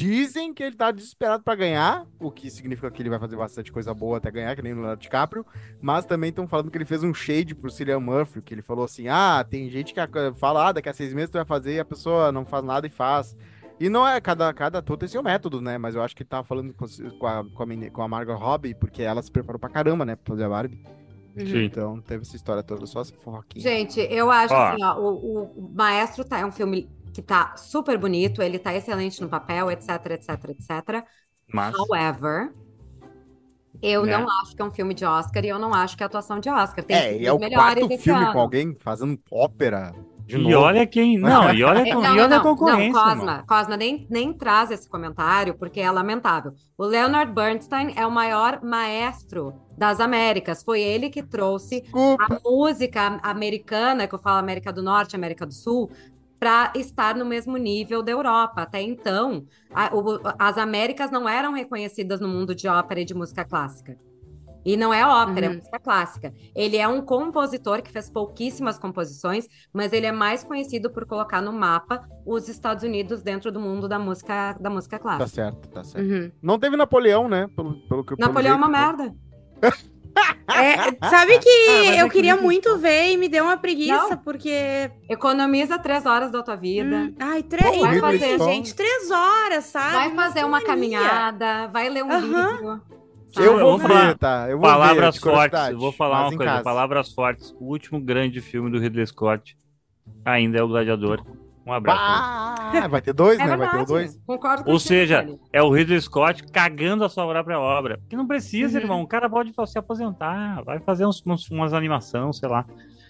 dizem que ele tá desesperado pra ganhar, o que significa que ele vai fazer bastante coisa boa até ganhar, que nem o Leonardo DiCaprio, mas também estão falando que ele fez um shade pro Cillian Murphy, que ele falou assim, ah, tem gente que ah, fala, ah, daqui a seis meses tu vai fazer, e a pessoa não faz nada e faz. E não é, cada, cada ator tem seu método, né? Mas eu acho que ele tava falando com, com, a, com, a, com a Margot Robbie, porque ela se preparou pra caramba, né? Pra fazer a Barbie. Sim. Então teve essa história toda, só essa fofoquinha. Gente, eu acho Ó. assim, ó, o, o Maestro tá, é um filme que tá super bonito, ele tá excelente no papel, etc, etc, etc. Mas... However, Eu Né? não acho que é um filme de Oscar e eu não acho que é atuação de Oscar. Tem É, e é o quarto filme ano. com alguém fazendo ópera. De E novo. olha quem. Não, e olha, É, com- não, e não, olha a não, concorrência. não, mano. Cosma, Cosma nem, nem traz esse comentário porque é lamentável. O Leonard Bernstein é o maior maestro das Américas. Foi ele que trouxe Desculpa. a música americana, que eu falo América do Norte, América do Sul, para estar no mesmo nível da Europa. Até então, a- o- as Américas não eram reconhecidas no mundo de ópera e de música clássica. E não é ópera, é Uhum. música clássica. Ele é um compositor que fez pouquíssimas composições, mas ele é mais conhecido por colocar no mapa os Estados Unidos dentro do mundo da música, da música Tá clássica. certo, tá certo. Uhum. Não teve Napoleão, né? Pelo, pelo que pelo Napoleão é uma jeito, merda. É, sabe que Ah, eu é que queria muito- muito ver e me deu uma preguiça, Não. porque. Economiza três horas da tua vida. hum, ai, três. Pô, vai fazer- Scott, gente, três horas, sabe? Vai fazer uma caminhada, vai ler um livro. Eu vou Vamos falar- ver, tá? Eu vou Palavras ver, fortes. vou falar uma coisa. casa. Palavras fortes. O último grande filme do Ridley Scott ainda é o Gladiador. Um abraço. Ah, vai ter dois, É né? Vai ter verdade. dois. Concordo com Ou seja, é o Ridley Scott cagando a sua própria obra. Porque não precisa, Uhum. irmão. O cara pode se aposentar, vai fazer uns, uns- umas animações, sei lá.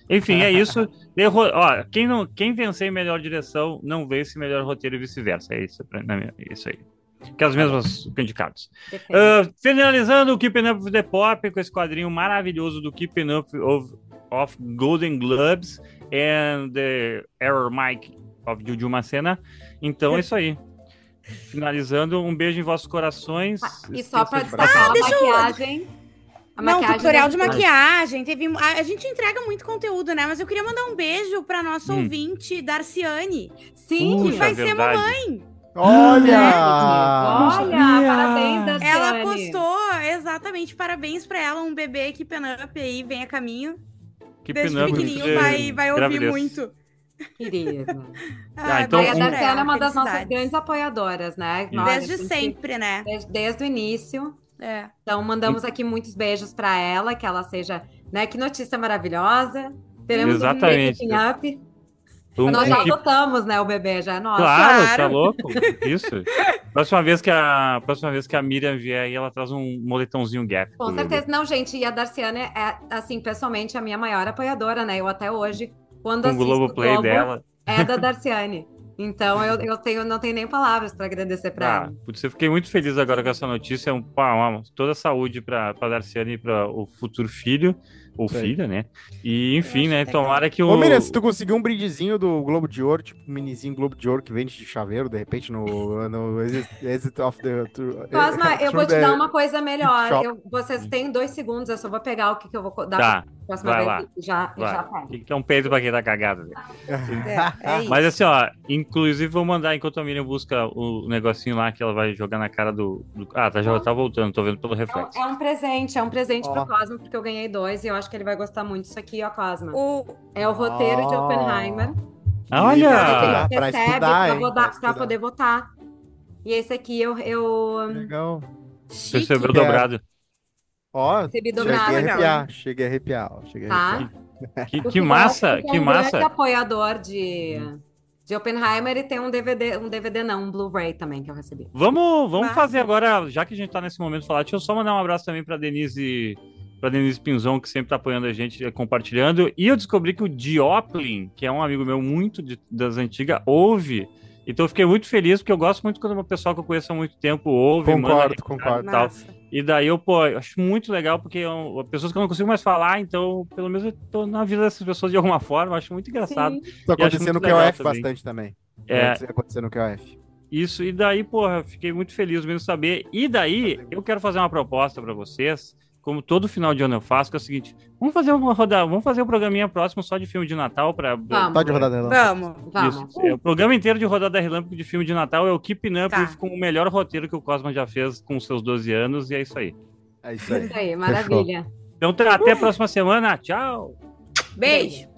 Enfim, é isso. Erro- Ó, quem, não, quem vencer em melhor direção não vence em melhor roteiro e vice-versa. É isso, é isso aí. Que é os mesmos indicados. Ah, finalizando o Keeping Up with the Pop com esse quadrinho maravilhoso do Keeping Up of, of Golden Globes and the Error Mike of Juju Macena. Então é isso aí. Finalizando, um beijo em vossos corações. Ah, e só de destacar a deixa eu- maquiagem. A Não, tutorial da- de maquiagem. Teve, a, a gente entrega muito conteúdo, né? Mas eu queria mandar um beijo pra nossa Hum. ouvinte, Darciane. Sim, Puxa, vai ser verdade. mamãe. Olha! Olha, sabia. parabéns, Darciane. Ela postou, exatamente, parabéns pra ela, um bebê que up aí, vem a caminho. Keeping Desde pequenininho the vai, vai ouvir gravidez. muito. Querida. Ah, então, e a um- Darciane é uma das nossas grandes apoiadoras, né? Nós, Desde gente- sempre, né? Desde, desde o início. É. Então, mandamos aqui muitos beijos pra ela, que ela seja, né? Que notícia maravilhosa. Teremos Exatamente. um up. um- Nós um já keep- adotamos, né? O bebê já é nosso. Claro, Claro. tá louco? Isso. Próxima vez que a próxima vez que a Miriam vier aí, ela traz um moletãozinho gap. Com certeza. bebê. Não, gente, e a Darciane é, assim, pessoalmente, a minha maior apoiadora, né? Eu até hoje, quando Com o Globoplay Globo, dela. é da Darciane. Então, eu, eu tenho, não tenho nem palavras para agradecer para Ah, ela. putz, eu fiquei muito feliz agora com essa notícia. Um, pá, uma- toda a saúde para a Darciane e para o futuro filho, ou aí. filha, né? E enfim, né? Tomara que o. Ô, Miriam, se tu conseguir um brindezinho do Globo de Ouro, tipo um minizinho Globo de Ouro que vende de chaveiro, de repente, no, no Exit, of the... Through, Cosma, eu vou te dar uma coisa melhor. Eu- vocês têm dois segundos, eu só vou pegar o que, que eu vou dar Tá, pra próxima vai vez lá, e já, e já vai. pego. Que é um peito para quem tá cagado. né? É, é isso. Mas assim, ó, inclusive vou mandar enquanto a Miriam busca o negocinho lá que ela vai jogar na cara do. do- Ah, tá, já tá voltando, tô vendo pelo É um, reflexo. é um presente, é um presente Ó. pro Cosmo, porque eu ganhei dois e eu acho que ele vai gostar muito disso aqui, ó, Cosma. O, É o roteiro de Ó. Oppenheimer. Olha! Ah, pra recebe estudar, pra, pra poder votar. E esse aqui eu, eu Legal. chique. Percebeu que é. dobrado. Ó, recebi cheguei a arrepiar, cheguei a arrepiar. ó, Cheguei a Tá? arrepiar. Que, O que eu massa, acho que é um massa. grande apoiador de, de Oppenheimer e tem um DVD, um DVD não, um Blu-ray também que eu recebi. Vamos, vamos fazer agora, já que a gente tá nesse momento falar, deixa eu só mandar um abraço também pra Denise, pra Denise Pinzon, que sempre tá apoiando a gente, eh, compartilhando. E eu descobri que o Dioplin, que é um amigo meu muito de- das antigas, ouve. Então eu fiquei muito feliz, porque eu gosto muito quando uma pessoa que eu conheço há muito tempo ouve, Concordo, concordo. e tal. E daí eu, pô, eu acho muito legal, porque eu, pessoas que eu não consigo mais falar, então pelo menos eu tô na vida dessas pessoas de alguma forma, eu acho muito engraçado. Isso acontecendo no QOF também. bastante também. É, Isso acontecendo no QOF. Isso, e daí, porra, eu fiquei muito feliz mesmo saber. E daí, eu quero fazer uma proposta pra vocês, como todo final de ano eu faço, que é o seguinte: vamos fazer uma rodada, vamos fazer um programinha próximo só de filme de Natal para Vamos. Tá de rodada. Vamos. Vamos. Isso, é, o programa inteiro de rodada relâmpago de filme de Natal é o Keeping Up Tá. com o melhor roteiro que o Cosma já fez com seus 12 anos, e é isso aí. É isso aí. Isso aí, maravilha. Então, até a próxima semana. Tchau! Beijo.